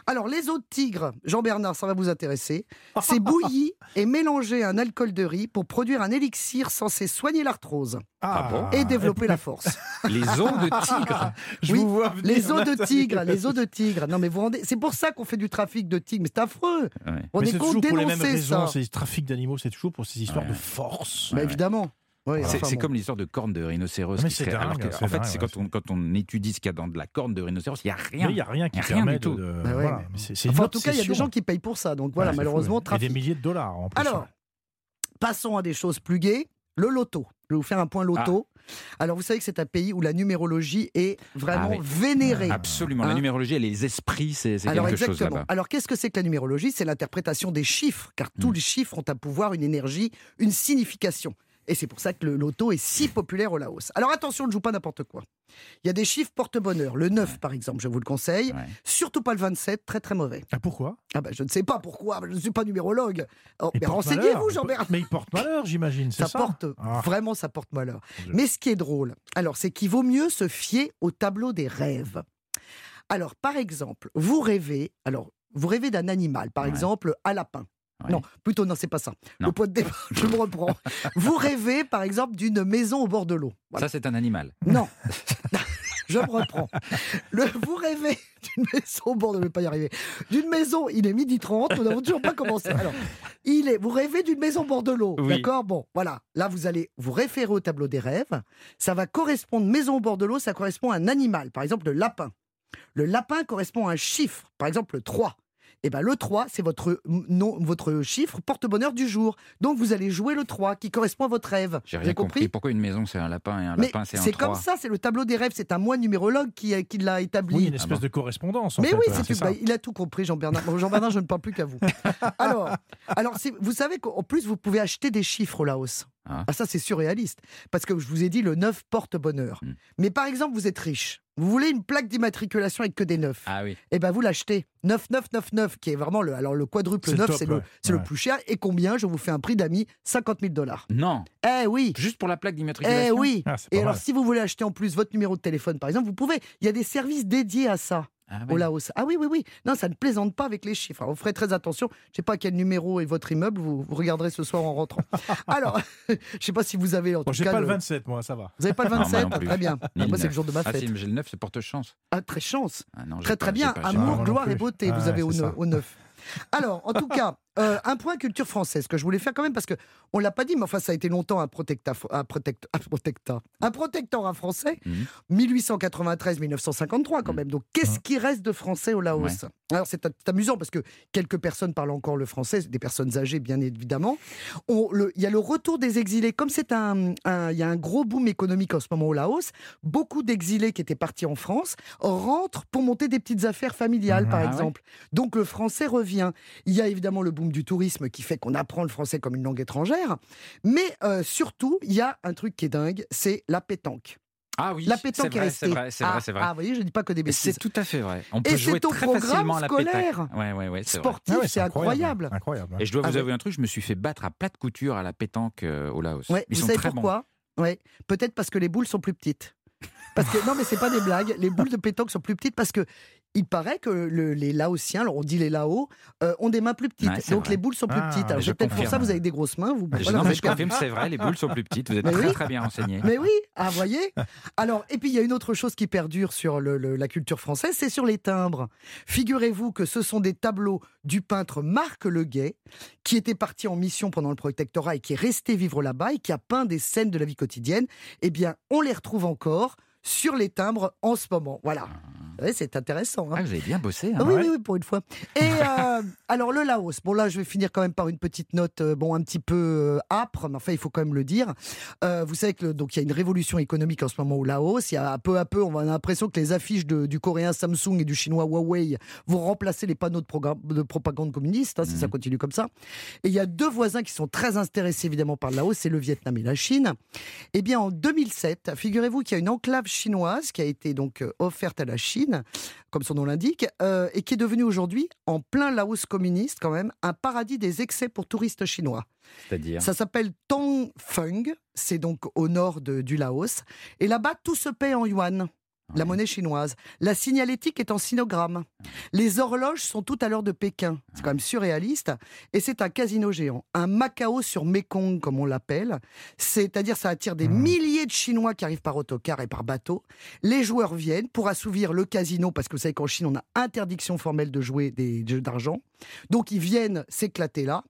Alors, les os de tigre, Jean-Bernard, ça va vous intéresser. C'est bouilli et mélangé à un alcool de riz pour produire un élixir censé soigner l'arthrose Ah bon et développer la force. Les os de tigre. Je oui, vous vois venir, Les os de tigre, les os de tigre. Non, mais vous rendez, c'est pour ça qu'on fait du trafic de tigre. Mais c'est affreux. Ouais. On Mais est c'est contre toujours pour les mêmes dénoncer raisons. ça. Ces trafics d'animaux, c'est toujours pour ces histoires Ouais. de force. Bah, évidemment. Oui, C'est enfin, c'est bon. comme l'histoire de cornes de rhinocéros. Ah, mais qui alors dingue, que, c'est en fait, c'est quand, on, quand on étudie ce qu'il y a dans de la corne de rhinocéros, il n'y a rien. Il n'y a rien qui Y a rien permet du tout. de. de- Bah ouais, voilà. Enfin, en tout cas, il y a des gens qui payent pour ça. Donc voilà, Ouais, malheureusement, fou, Et des milliers de dollars en plus. Alors, passons à des choses plus gaies. Le loto. Je vais vous faire un point loto. Alors, vous savez que c'est un pays où la numérologie est vraiment Ah oui. vénérée. Absolument. La Hein numérologie et les esprits, c'est Alors quelque chose exactement. là-bas. Alors qu'est-ce que c'est que la numérologie? C'est l'interprétation des chiffres, car tous Mm. les chiffres ont un pouvoir, une énergie, une signification. Et c'est pour ça que le loto est si populaire au Laos. Alors attention, ne joue pas n'importe quoi. Il y a des chiffres porte-bonheur. Le 9, par exemple, je vous le conseille. Ouais. Surtout pas le 27, très très mauvais. Ah, pourquoi? Ah ben, je ne sais pas pourquoi, je ne suis pas numérologue. Oh, mais renseignez-vous. Jean-Bernard. Mais il porte malheur, j'imagine. Ça, Ça, porte, Ah. vraiment, ça porte malheur. Mais ce qui est drôle, alors, c'est qu'il vaut mieux se fier au tableau des rêves. Alors, par exemple, vous rêvez, alors, vous rêvez d'un animal, par Ouais. exemple, un lapin. Ouais. Non, plutôt, non, c'est pas ça. Non. Le point de départ, je me reprends. vous rêvez, par exemple, d'une maison au bord de l'eau. Voilà. Ça, c'est un animal. Non. Je me reprends. Le, vous rêvez d'une maison au bord de l'eau, je vais pas y arriver. D'une maison, il est midi 30, nous n'avons toujours pas commencé. Alors, il est, vous rêvez d'une maison au bord de l'eau, Oui. d'accord? Bon, voilà. Là, vous allez vous référer au tableau des rêves. Ça va correspondre, maison au bord de l'eau, ça correspond à un animal, par exemple le lapin. Le lapin correspond à un chiffre, par exemple le 3. Et ben le 3, c'est votre, nom, votre chiffre porte-bonheur du jour. Donc vous allez jouer le 3 qui correspond à votre rêve. J'ai Vous rien compris. Pourquoi une maison, c'est un lapin et un mais lapin, c'est un c'est comme ça, c'est le tableau des rêves. C'est un moine numérologue qui, a- qui l'a établi. Oui, une espèce bon de correspondance. en Mais fait, oui, c'est bah, il a tout compris, Jean-Bernard. Bon, Jean-Bernard, je ne parle plus qu'à vous. Alors, alors vous savez qu'en plus, vous pouvez acheter des chiffres au Laos. Ah. Ah, ça, c'est surréaliste. Parce que je vous ai dit, le 9 porte bonheur. Hmm. Mais par exemple, vous êtes riche. Vous voulez une plaque d'immatriculation avec que des neufs. Ah oui. Eh ben vous l'achetez. 9999, qui est vraiment le. Alors, le quadruple C'est le 9, top, c'est le, ouais. le plus cher. Et combien Je vous fais un prix d'amis? 50 000 dollars. Non. Eh oui Juste pour la plaque Eh d'immatriculation? oui Ah, Et alors, si vous voulez acheter en plus votre numéro de téléphone, par exemple, vous pouvez. Il y a des services dédiés à ça Ah au oui. Laos. Ah oui, oui, oui. Non, ça ne plaisante pas avec les chiffres. Alors, vous ferez très attention. Je ne sais pas quel numéro est votre immeuble. Vous, vous regarderez ce soir en rentrant. Alors, je ne sais pas si vous avez en Bon, tout cas. pas le le- 27, moi, ça va. Vous n'avez pas le Non, moi 27 non plus. Très bien. Moi, c'est le 9. jour de ma Ah fête. si, mais j'ai le 9, c'est porte-chance. Ah, très chance. Ah non, Très pas- très bien. Amour, gloire et beauté, vous Ah, avez au, c'est ne- ça. au neuf. Alors, en tout cas, euh, un point culture française que je voulais faire quand même parce que on l'a pas dit, mais enfin ça a été longtemps un protecta, un protect- un protecta- un protectorat français, Mhm. 1893-1953 quand Mhm. même. Donc qu'est-ce qui reste de français au Laos Ouais. Alors c'est amusant parce que quelques personnes parlent encore le français, des personnes âgées bien évidemment. Il y a le retour des exilés, comme c'est un, il y a un gros boom économique en ce moment au Laos. Beaucoup d'exilés qui étaient partis en France rentrent pour monter des petites affaires familiales, Mhm. par Ah ouais. exemple. Donc le français revient. Il y a évidemment le boom du tourisme qui fait qu'on apprend le français comme une langue étrangère, mais euh, surtout il y a un truc qui est dingue, c'est la pétanque. Ah oui, La c'est pétanque est, vrai, restée. c'est vrai, c'est vrai, ah, c'est vrai. Ah, vous voyez, je dis pas que des Et bêtises. C'est tout à fait vrai. On Et peut jouer c'est au très programme facilement à la scolaire. pétanque. Ouais, ouais, ouais, c'est. Sportif, Ah ouais, c'est incroyable. Incroyable. Et je dois vous Ah ouais. avouer un truc, je me suis fait battre à plat de couture à la pétanque euh, au Laos. Ouais, Ils vous sont savez très bons. pourquoi? Ouais, peut-être parce que les boules sont plus petites. Parce que non, mais c'est pas des blagues. Les boules de pétanque sont plus petites parce que il paraît que le- les Laotiens, alors on dit les Lao, euh, ont des mains plus petites. Ouais, donc vrai. les boules sont plus Ah, petites. Alors c'est peut-être pour ça vous avez des grosses mains. Vous, voilà, non, mais je confirme, c'est vrai, les boules sont plus petites. Vous êtes Mais très oui. très bien renseigné. Mais oui, ah, voyez. Alors, et puis il y a une autre chose qui perdure sur le- le- la culture française, c'est sur les timbres. Figurez-vous que ce sont des tableaux du peintre Marc Leguet, qui était parti en mission pendant le protectorat et qui est resté vivre là-bas et qui a peint des scènes de la vie quotidienne. Eh bien, on les retrouve encore sur les timbres en ce moment. Voilà. C'est intéressant. hein. Ah, vous avez bien bossé. hein. Ah oui, Ouais. oui, oui, pour une fois. Et euh, alors le Laos, bon là je vais finir quand même par une petite note, euh, bon un petit peu euh, âpre, mais enfin il faut quand même le dire. Vous savez que le- donc il y a une révolution économique en ce moment au Laos. Il y a peu à peu, on a l'impression que les affiches de- du coréen Samsung et du chinois Huawei vont remplacer les panneaux de, programme- de propagande communiste, hein, si ça continue comme ça. Et il y a deux voisins qui sont très intéressés évidemment par le Laos, c'est le Vietnam et la Chine. Eh bien en 2007, figurez-vous qu'il y a une enclave chinoise qui a été donc offerte à la Chine comme son nom l'indique, euh, et qui est devenu aujourd'hui, en plein Laos communiste quand même, un paradis des excès pour touristes chinois. C'est-à-dire? Ça s'appelle Tongfeng, c'est donc au nord de- du Laos, et là-bas tout se paie en yuan. La monnaie chinoise. La signalétique est en sinogramme. Les horloges sont toutes à l'heure de Pékin. C'est quand même surréaliste. Et c'est un casino géant. Un Macao sur Mekong, comme on l'appelle. C'est-à-dire, ça attire des milliers de Chinois qui arrivent par autocar et par bateau. Les joueurs viennent pour assouvir le casino, parce que vous savez qu'en Chine, on a interdiction formelle de jouer des jeux d'argent. Donc, ils viennent s'éclater là.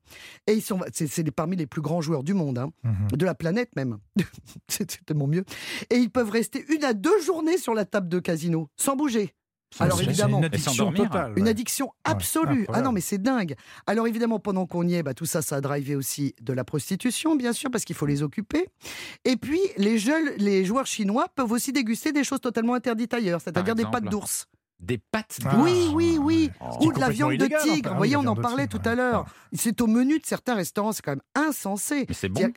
Et ils sont, c'est, c'est parmi les plus grands joueurs du monde, hein, Mhm. de la planète même. c'est tellement mieux. Et ils peuvent rester une à deux journées sur la table de casino, sans bouger. Alors évidemment, c'est une addiction totale. une addiction absolue. ah non, mais c'est dingue. Alors évidemment, pendant qu'on y est, bah, tout ça, ça a drivé aussi de la prostitution, bien sûr, parce qu'il faut les occuper. Et puis, les, jeunes, les joueurs chinois peuvent aussi déguster des choses totalement interdites ailleurs, c'est-à-dire des pâtes d'ours. Des pattes Ah, d'ours. oui, oui, oui. Oh. Ou de la viande de tigre. Vous voyez, on en parlait tigre, tout à ouais. l'heure. C'est au menu de certains restaurants, c'est quand même insensé. Mais c'est bon.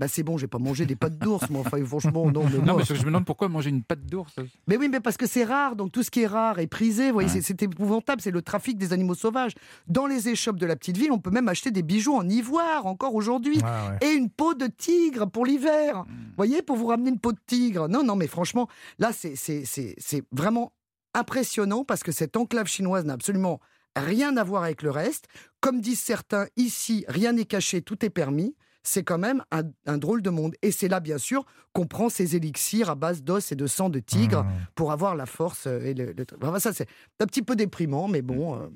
Bah c'est bon, j'ai pas mangé des pâtes d'ours, mais enfin franchement non. Mais, Non, mais je me demande pourquoi manger une patte d'ours. Mais oui, mais parce que c'est rare, donc tout ce qui est rare est prisé. Vous voyez, Ouais. c'est- épouvantable, c'est le trafic des animaux sauvages. Dans les échoppes de la petite ville, on peut même acheter des bijoux en ivoire encore aujourd'hui. Ouais, ouais. Et une peau de tigre pour l'hiver. Vous voyez, pour vous ramener une peau de tigre. Non, non, mais franchement, là, c'est- c'est c'est- c'est vraiment impressionnant parce que cette enclave chinoise n'a absolument rien à voir avec le reste. Comme disent certains, ici, rien n'est caché, tout est permis. C'est quand même un, un drôle de monde. Et c'est là, bien sûr, qu'on prend ces élixirs à base d'os et de sang de tigre Mhm. pour avoir la force euh, et le, le- Enfin, ça, c'est un petit peu déprimant, mais bon. euh,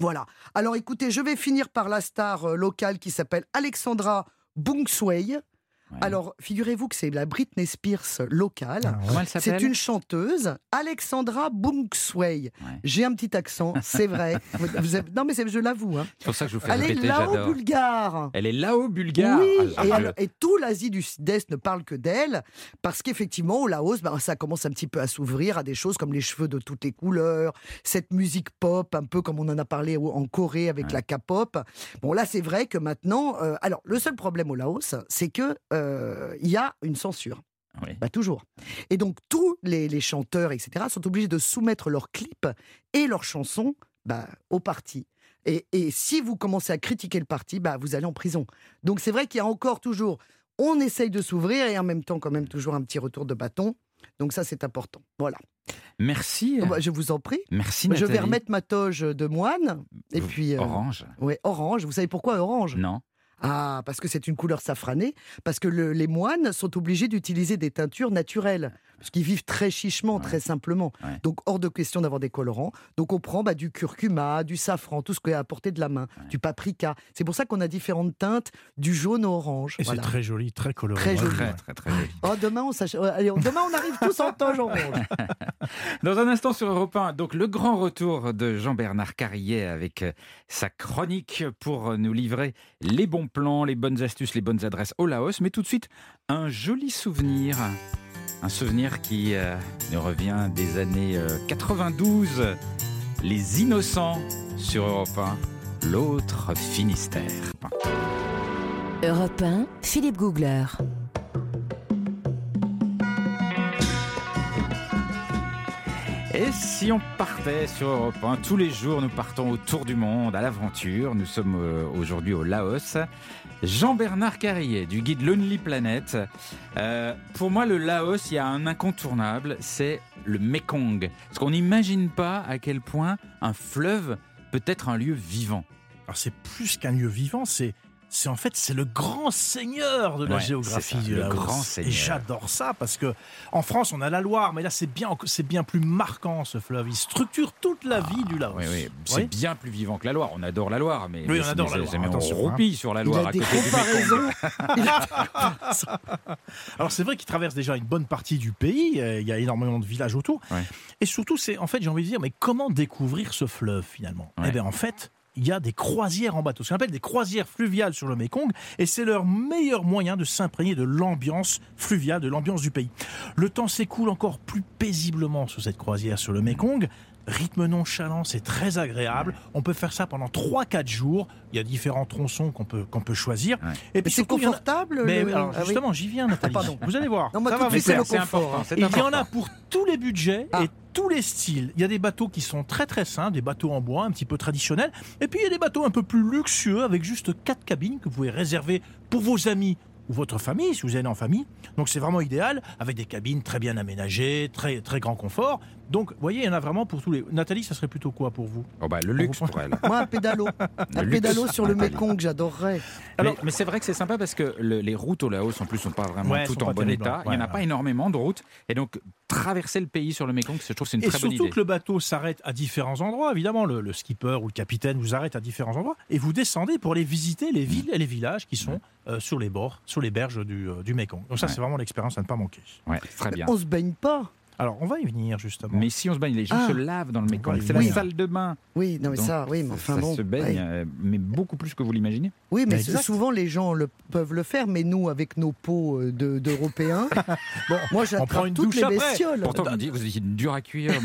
voilà. Alors écoutez, je vais finir par la star euh, locale qui s'appelle Alexandra Bungsway. Ouais. Alors, figurez-vous que c'est la Britney Spears locale. Ah, ouais. Comment elle C'est une chanteuse, Alexandra Bungsway. Ouais. J'ai un petit accent, c'est vrai. Vous- avez- Non, mais c'est- je l'avoue. hein. C'est pour ça que je vous fais Elle est répéter, là-haut j'adore. bulgare. Elle est là-haut bulgare. Oui, Ah, et, alors- et tout l'Asie du Sud-Est ne parle que d'elle, parce qu'effectivement, au Laos, ben, ça commence un petit peu à s'ouvrir à des choses comme les cheveux de toutes les couleurs, cette musique pop, un peu comme on en a parlé en Corée avec Ouais. la K-pop. Bon, là, c'est vrai que maintenant, euh, alors le seul problème au Laos, c'est que euh, il y a une censure. Oui. Bah, toujours. Et donc, tous les, les chanteurs, etc., sont obligés de soumettre leurs clips et leurs chansons bah, au parti. Et, et si vous commencez à critiquer le parti, bah, vous allez en prison. Donc, c'est vrai qu'il y a encore toujours. On essaye de s'ouvrir et en même temps, quand même, toujours un petit retour de bâton. Donc, ça, c'est important. Voilà. Merci. Bah, je vous en prie. Merci Je Nathalie. vais remettre ma toge de moine. Et Vous- puis. euh, Orange. ouais, orange. Vous savez pourquoi orange? Non. Ah, parce que c'est une couleur safranée, parce que le- les moines sont obligés d'utiliser des teintures naturelles. Parce qu'ils vivent très chichement, très simplement. Ouais. Donc hors de question d'avoir des colorants. Donc on prend bah, du curcuma, du safran, tout ce qui est à portée de la main, du paprika. C'est pour ça qu'on a différentes teintes, du jaune au orange. Et Voilà. c'est très joli, très coloré. Très joli. Très, très, très joli. Oh, demain, on s'ach- euh, allez, demain, on arrive tous en toge orange. Dans un instant sur Europe 1, donc le grand retour de Jean-Bernard Carrier avec euh, sa chronique pour euh, nous livrer les bons plans, les bonnes astuces, les bonnes adresses au Laos. Mais tout de suite, un joli souvenir. Un souvenir qui euh, nous revient des années euh, 92. Les Innocents sur Europe 1, l'autre Finistère. Europe 1, Philippe Googler. Et si on partait sur Europe 1, tous les jours nous partons autour du monde, à l'aventure. Nous sommes euh, aujourd'hui au Laos. Jean-Bernard Carrier du guide Lonely Planet. Euh, pour moi, le Laos, il y a un incontournable, c'est le Mekong. Parce qu'on n'imagine pas à quel point un fleuve peut être un lieu vivant. Alors c'est plus qu'un lieu vivant, c'est c'est en fait c'est le grand seigneur de la Ouais, géographie ça, du le Laos. grand Et seigneur. j'adore ça parce que en France on a la Loire, mais là c'est bien c'est bien plus marquant ce fleuve. Il structure toute la vie du Laos. Oui, oui, c'est Oui. bien plus vivant que la Loire. On adore la Loire, mais, Oui, mais on adore la Loire, mais on hein. roupille sur la Il Loire a à des côté du Alors c'est vrai qu'il traverse déjà une bonne partie du pays. euh, Il y a énormément de villages autour. Ouais. Et surtout c'est en fait j'ai envie de dire mais comment découvrir ce fleuve finalement? Ouais. Eh bien en fait il y a des croisières en bateau, ce qu'on appelle des croisières fluviales sur le Mékong, et c'est leur meilleur moyen de s'imprégner de l'ambiance fluviale, de l'ambiance du pays. Le temps s'écoule encore plus paisiblement sur cette croisière sur le Mékong. Rythme nonchalant, c'est très agréable. On peut faire ça pendant 3-4 jours. Il y a différents tronçons qu'on peut, qu'on peut choisir. Ouais. Et puis c'est a- confortable Mais le- alors, Ah oui. justement, j'y viens, Nathalie. Ah. Vous allez voir. Non, moi, ça tout va vous plaire. C'est important, Et il y en a pour tous les budgets Ah. et tous les styles. Il y a des bateaux qui sont très très simples, des bateaux en bois un petit peu traditionnels. Et puis il y a des bateaux un peu plus luxueux avec juste quatre cabines que vous pouvez réserver pour vos amis ou votre famille, si vous allez en famille. Donc c'est vraiment idéal, avec des cabines très bien aménagées, très, très grand confort. Donc, vous voyez, il y en a vraiment pour tous les... Nathalie, ça serait plutôt quoi pour vous Oh bah, le luxe pour elle. Moi, un pédalo. Un luxe. pédalo sur le Nathalie. Mékong, j'adorerais. Alors- mais mais c'est vrai que c'est sympa parce que le- les routes au Laos en plus sont pas vraiment Ouais, toutes en bon état. Il n'y en a ouais, pas énormément de routes. Et donc, traverser le pays sur le Mekong, je trouve que c'est une Et très bonne surtout idée. que le bateau s'arrête à différents endroits. Évidemment, le, le skipper ou le capitaine vous arrête à différents endroits et vous descendez pour aller visiter les villes et les villages qui sont euh, sur les bords, sur les berges du, euh, du Mékong. Donc ça, Ouais. c'est vraiment l'expérience à ne pas manquer. Ouais, très bien. On se baigne pas. Alors, on va y venir justement. Mais si on se baigne, les gens Ah. se lavent dans le Mekong. Oui, C'est oui. la salle de bain. Oui, non mais Donc, ça, oui, mais enfin ça bon. se baigne, ouais. euh, mais beaucoup plus que vous l'imaginez. Oui, mais souvent les gens le, peuvent le faire, mais nous, avec nos peaux euh, de- d'Européens, bon, moi prend j'attrape une toutes douche les après. bestioles. Pourtant, vous dites, vous êtes dur à cuire.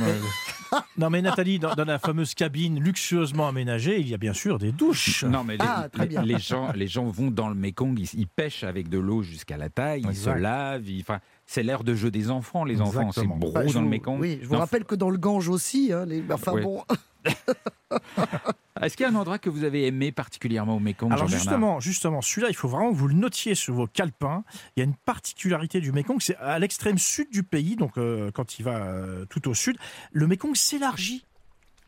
Non, mais Nathalie, dans, dans la fameuse cabine luxueusement aménagée, il y a bien sûr des douches. Non, mais les, Ah, très les- bien. les gens, les gens vont dans le Mekong, ils, ils pêchent avec de l'eau jusqu'à la taille, ils Exact. se lavent. ils- Enfin, c'est l'heure de jeu des enfants, les enfants. C'est brou Bah, dans le Mekong. Oui, je vous Non, rappelle que dans le Gange aussi, hein, les, enfin bon, Est-ce qu'il y a un endroit que vous avez aimé particulièrement au Mekong, Alors justement, justement, celui-là, il faut vraiment que vous le notiez sur vos calepins. Il y a une particularité du Mékong, c'est à l'extrême sud du pays, donc euh, quand il va euh, tout au sud, le Mékong s'élargit.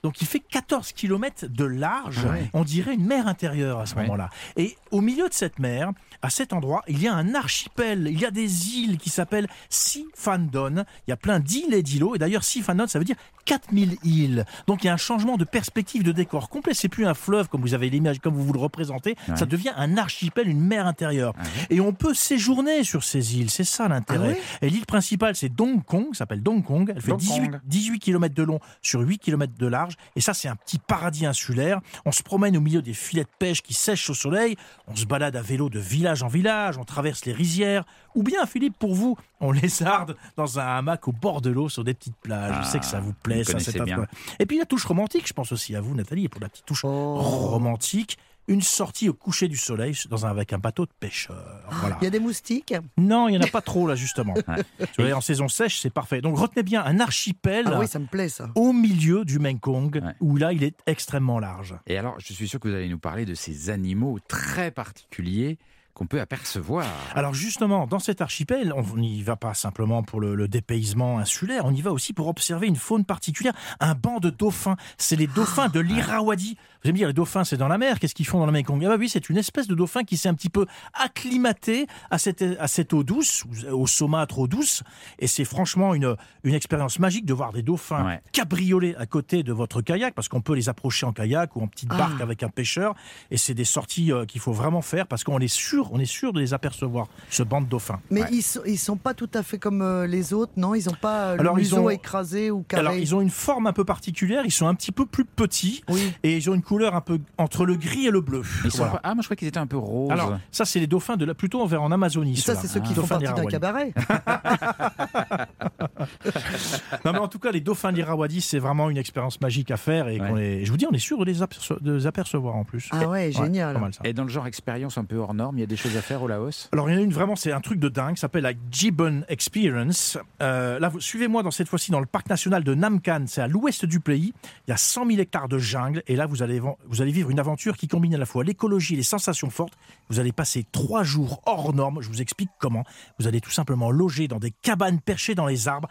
Donc il fait 14 km de large, Ah ouais. on dirait une mer intérieure à ce Ouais. moment-là. Et au milieu de cette mer, à cet endroit, il y a un archipel, il y a des îles qui s'appellent Sifandon. Il y a plein d'îles et d'îlots. Et d'ailleurs, Sifandon, ça veut dire 4000 îles. Donc il y a un changement de perspective de décor complet. C'est plus un fleuve comme vous avez l'image, comme vous vous le représentez. Ouais. Ça devient un archipel, une mer intérieure. Et on peut séjourner sur ces îles. C'est ça l'intérêt. Ah et l'île principale, c'est Dong Kong, s'appelle Dong Kong. Elle fait Dong 18, Kong. 18 km de long sur 8 km de large. Et ça, c'est un petit paradis insulaire. On se promène au milieu des filets de pêche qui sèchent au soleil. On se balade à vélo de village en village. On traverse les rizières. Ou bien, Philippe, pour vous, on lézarde dans un hamac au bord de l'eau sur des petites plages. Je sais que ça vous plaît. vous Ça, c'est bien. Et puis la touche romantique, je pense aussi à vous, Nathalie, et pour la petite touche Oh. romantique. Une sortie au coucher du soleil dans un, avec un bateau de pêcheur. Voilà. il y a des moustiques. Non, il n'y en a pas trop là, justement. Vous voyez, en saison sèche, c'est parfait. Donc retenez bien un archipel Ah oui, ça me plaît ça. au milieu du Mekong, Ouais. où là, il est extrêmement large. Et alors, je suis sûr que vous allez nous parler de ces animaux très particuliers qu'on peut apercevoir. Alors justement, dans cet archipel, on n'y va pas simplement pour le, le dépaysement insulaire, on y va aussi pour observer une faune particulière, un banc de dauphins. C'est les dauphins de l'Irrawaddy. Vous allez me dire, les dauphins, c'est dans la mer, qu'est-ce qu'ils font dans la Mekong Ah bah oui, c'est une espèce de dauphin qui s'est un petit peu acclimaté à cette, à cette eau douce, au saumâtre eau douce, et c'est franchement une, une expérience magique de voir des dauphins Ouais. cabrioler à côté de votre kayak, parce qu'on peut les approcher en kayak ou en petite barque Ah. avec un pêcheur, et c'est des sorties euh, qu'il faut vraiment faire, parce qu'on est sûr, on est sûr de les apercevoir, ce banc de dauphins. Mais Ouais. ils, sont, ils sont pas tout à fait comme euh, les autres, non? Ils n'ont pas euh, le Alors, ils museau ont- écrasé ou carré? Alors, ils ont une forme un peu particulière, ils sont un petit peu plus petits, Oui. et ils ont une couleur un peu entre le gris et le bleu. Ils sont Voilà. pas- Ah, moi je crois qu'ils étaient un peu roses. Alors, ça, c'est les dauphins de la, plutôt vers en Amazonie. Ça, c'est ceux qui Ah. font partie d'un cabaret. Non, mais en tout cas, les dauphins d'Irrawaddy, c'est vraiment une expérience magique à faire. Et Ouais. qu'on est- je vous dis, on est sûr de les, aperce- de les apercevoir en plus. Ah ouais, génial. pas mal, ça. Et dans le genre expérience un peu hors norme, il y a des choses à faire au Laos? Alors, il y en a une vraiment, c'est un truc de dingue, ça s'appelle la Gibbon Experience. Euh, là, suivez-moi dans cette fois-ci dans le parc national de Namkan, c'est à l'ouest du pays. Il y a 100 000 hectares de jungle, et là, vous allez, vous allez vivre une aventure qui combine à la fois l'écologie et les sensations fortes. Vous allez passer trois jours hors normes, je vous explique comment. Vous allez tout simplement loger dans des cabanes perchées dans les arbres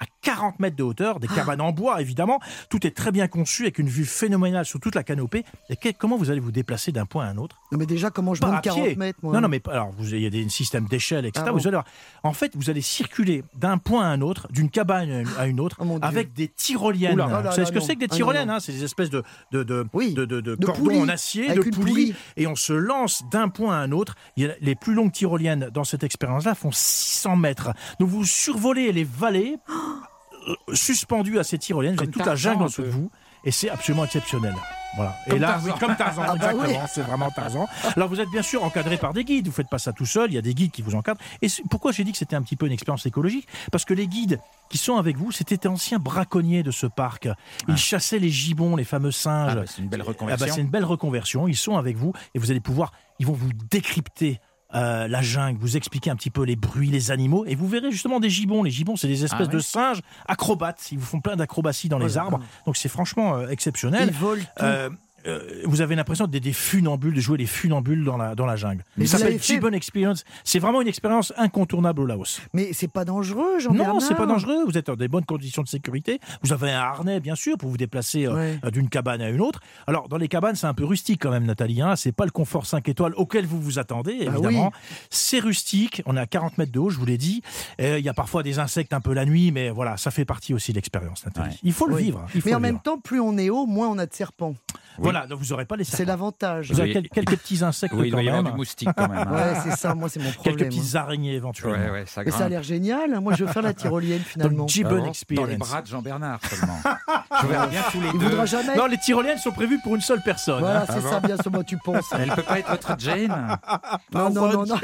à 40 mètres de hauteur, des cabanes en bois évidemment. Tout est très bien conçu avec une vue phénoménale sur toute la canopée. Et que- comment vous allez vous déplacer d'un point à un autre? Non, mais déjà, comment je monte 40 pied. mètres moi? Non, non, mais alors, vous, il y a des systèmes d'échelle, etc. Ah bon? Allez. En fait, vous allez circuler d'un point à un autre, d'une cabane à une autre, Oh avec des tyroliennes. Oula, oh là vous savez là, ce que c'est que des Ah tyroliennes non. hein? C'est des espèces de, de, de, Oui, de, de- cordons poulies, en acier, de poulies, poulie. et on se lance d'un point à un autre. Les plus longues tyroliennes dans cette expérience-là font 600 mètres. Donc vous survolez les vallées suspendues à ces tyroliennes. Avez toute la jungle un en dessous de vous. Et c'est absolument exceptionnel. Voilà. Comme et là, Tarzan. comme Tarzan, Ah bah oui. exactement. C'est vraiment Tarzan. Alors vous êtes bien sûr encadré par des guides. Vous faites pas ça tout seul. Il y a des guides qui vous encadrent. Et pourquoi j'ai dit que c'était un petit peu une expérience écologique? Parce que les guides qui sont avec vous, c'était des anciens braconniers de ce parc. Ils chassaient les gibbons, les fameux singes. Ah bah, c'est une belle Ah bah, reconversion. c'est une belle reconversion. Ils sont avec vous et vous allez pouvoir, ils vont vous décrypter. Euh, la jungle, vous expliquer un petit peu les bruits, les animaux, et vous verrez justement des gibbons. Les gibbons, c'est des espèces Ah ouais de singes acrobates. Ils vous font plein d'acrobaties dans les là arbres. Donc c'est franchement euh, exceptionnel. Ils volent tout. Euh, euh, vous avez l'impression d'être des funambules, de jouer les funambules dans la, dans la jungle. Mais ça s'appelle fait Gibbon Experience. C'est vraiment une expérience incontournable au Laos. Mais c'est pas dangereux, Jean-Bernard Non, c'est pas dangereux. Vous êtes dans des bonnes conditions de sécurité. Vous avez un harnais, bien sûr, pour vous déplacer euh, Ouais. euh, d'une cabane à une autre. Alors, dans les cabanes, c'est un peu rustique quand même, Nathalie. Hein. C'est pas le confort 5 étoiles auquel vous vous attendez, Ah évidemment. C'est rustique. On est à 40 mètres de haut, je vous l'ai dit. Euh, Il y a parfois des insectes un peu la nuit, mais voilà, ça fait partie aussi de l'expérience, Nathalie. Ouais. Il faut le Oui. vivre. Il faut Mais en même vivre. temps, plus on est haut, moins on a de serpents. Voilà, donc vous n'aurez pas les C'est serpents. l'avantage. Vous avez quel- quelques petits insectes Oui, il quand doit y avoir même. du moustique quand même. hein. Ouais, c'est ça, moi, c'est mon Quelques problème. hein. petites araignées éventuellement. Ouais, ouais, ça Mais ça a l'air génial. hein. Moi, je veux faire la tyrolienne finalement. Donc, Gibbon Ah bon Dans Experience. les bras de Jean-Bernard seulement. Je verrai bien tous les Il deux. voudra jamais. Non, les tyroliennes sont prévues pour une seule personne. Voilà, hein. c'est ça, bien sûr, moi, tu penses. Elle peut pas être votre Jane Non, non, non, non.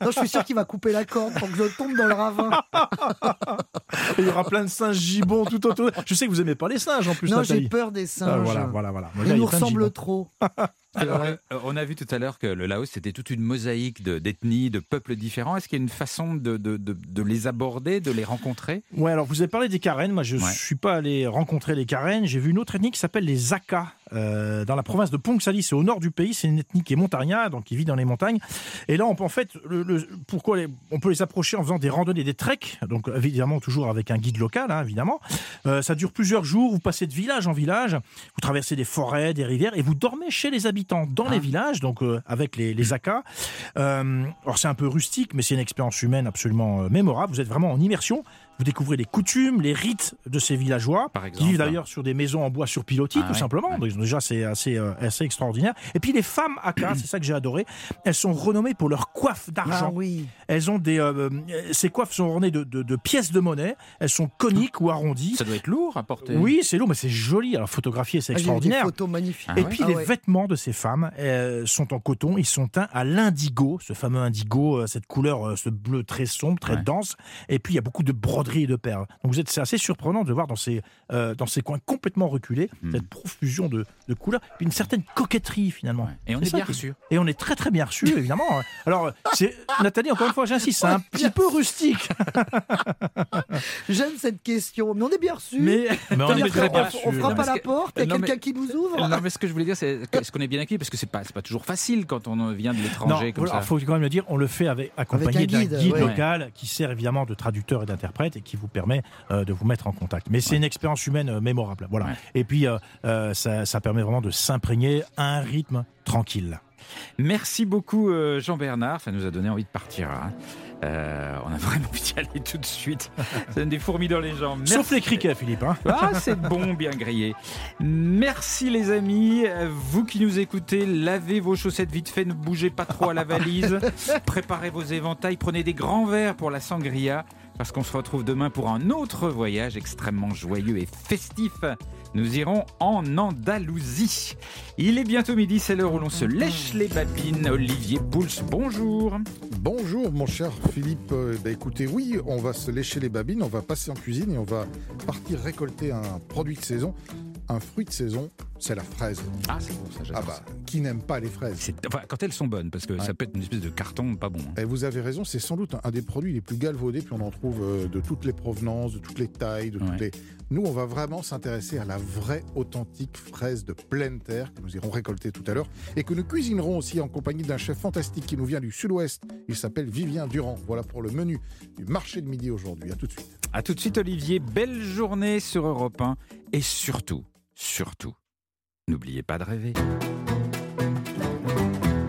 Non, je suis sûr qu'il va couper la corde pour que je tombe dans le ravin. Il y aura plein de singes gibbons tout autour. Je sais que vous aimez pas les singes en plus, Non, j'ai peur des Ah, singes. voilà, voilà, voilà. Là, Ils nous ressemblent trop. Alors, euh, on a vu tout à l'heure que le Laos, c'était toute une mosaïque de- d'ethnies, de, peuples différents. Est-ce qu'il y a une façon de, de- de- de les aborder, de les rencontrer? Ouais, alors vous avez parlé des Karen. Moi, je ne Ouais. suis pas allé rencontrer les Karen. J'ai vu une autre ethnie qui s'appelle les Aka euh, dans la province de Pungsali. C'est au nord du pays. C'est une ethnie qui est montagnarde, donc qui vit dans les montagnes. Et là, on peut en fait, le, le- pourquoi les- on peut les approcher en faisant des randonnées, des treks. Donc évidemment toujours avec un guide local, hein, évidemment. Euh, ça dure plusieurs jours. Vous passez de village en village. Vous traversez des forêts, des rivières, et vous dormez chez les habitants dans Ah. les villages, donc euh, avec les, les Aka. Euh, alors c'est un peu rustique, mais c'est une expérience humaine absolument euh, mémorable. Vous êtes vraiment en immersion. Vous découvrez les coutumes, les rites de ces villageois, Par qui vivent d'ailleurs sur des maisons en bois sur pilotis, Ah tout ouais, simplement. ouais. Donc, déjà, c'est assez, euh, assez extraordinaire. Et puis les femmes Aka, c'est ça que j'ai adoré. Elles sont renommées pour leur coiffe Ah d'argent. oui. Elles ont des, euh, euh, ces coiffes sont ornées de, de- de pièces de monnaie. Elles sont coniques ou arrondies. Ça doit être lourd à porter. Oui, c'est lourd, mais c'est joli. Alors photographier, c'est Ah, J'ai vu des extraordinaire. photos magnifiques. Ah Et puis Ah les ouais. vêtements de ces femmes euh, sont en coton, ils sont teints à l'indigo, ce fameux indigo, cette couleur, ce bleu très sombre, très dense. Et puis il y a beaucoup de broderies de perles. Donc vous êtes, c'est assez surprenant de voir dans ces, euh, dans ces coins complètement reculés Hmm. cette profusion de, de couleurs, puis une certaine coquetterie finalement. Ouais. Et on C'est est ça bien reçus. Et on est très très bien reçu évidemment. Alors c'est Nathalie, encore une fois, j'insiste, c'est un petit peu rustique, J'aime cette question, mais on est bien reçu. mais, mais on est très bien reçu. on frappe Non, à la que- porte, il y a quelqu'un qui nous ouvre. Non, mais ce que je voulais dire, c'est est-ce qu'on est bien accueilli Parce que c'est pas, c'est pas toujours facile quand on vient de Non, l'étranger comme voilà, ça. faut quand même le dire, on le fait avec, accompagné un d'un guide, guide, ouais. local qui sert évidemment de traducteur et d'interprète et qui vous permet euh, de vous mettre en contact. Mais c'est une expérience humaine euh, mémorable. Voilà. Ouais. Et puis, euh, ça, ça permet vraiment de s'imprégner à un rythme tranquille. Merci beaucoup Jean-Bernard, ça nous a donné envie de partir. hein. Euh, on a vraiment envie d'y aller tout de suite. Ça donne des fourmis dans les jambes. Sauf les criquets, Philippe. hein. Ah, c'est bon, bien grillé. Merci les amis. Vous qui nous écoutez, lavez vos chaussettes vite fait, ne bougez pas trop à la valise. Préparez vos éventails, prenez des grands verres pour la sangria. Parce qu'on se retrouve demain pour un autre voyage extrêmement joyeux et festif. Nous irons en Andalousie. Il est bientôt midi, c'est l'heure où l'on se lèche les babines. Olivier Pouls, bonjour. Bonjour mon cher Philippe. Ben, écoutez, oui, on va se lécher les babines, on va passer en cuisine et on va partir récolter un produit de saison. Un fruit de saison, c'est la fraise. Ah, c'est bon, ça, Ah j'adore bah, ça. qui n'aime pas les fraises C'est- enfin, quand elles sont bonnes, parce que Ouais. ça peut être une espèce de carton pas bon. hein. Et vous avez raison, c'est sans doute un des produits les plus galvaudés, puis on en trouve euh, de toutes les provenances, de toutes les tailles, de toutes Ouais. les. Nous, on va vraiment s'intéresser à la vraie, authentique fraise de pleine terre que nous irons récolter tout à l'heure et que nous cuisinerons aussi en compagnie d'un chef fantastique qui nous vient du sud-ouest. Il s'appelle Vivien Durand. Voilà pour le menu du marché de midi aujourd'hui. À tout de suite. A tout de suite, Olivier. Belle journée sur Europe 1. Et surtout, surtout, n'oubliez pas de rêver.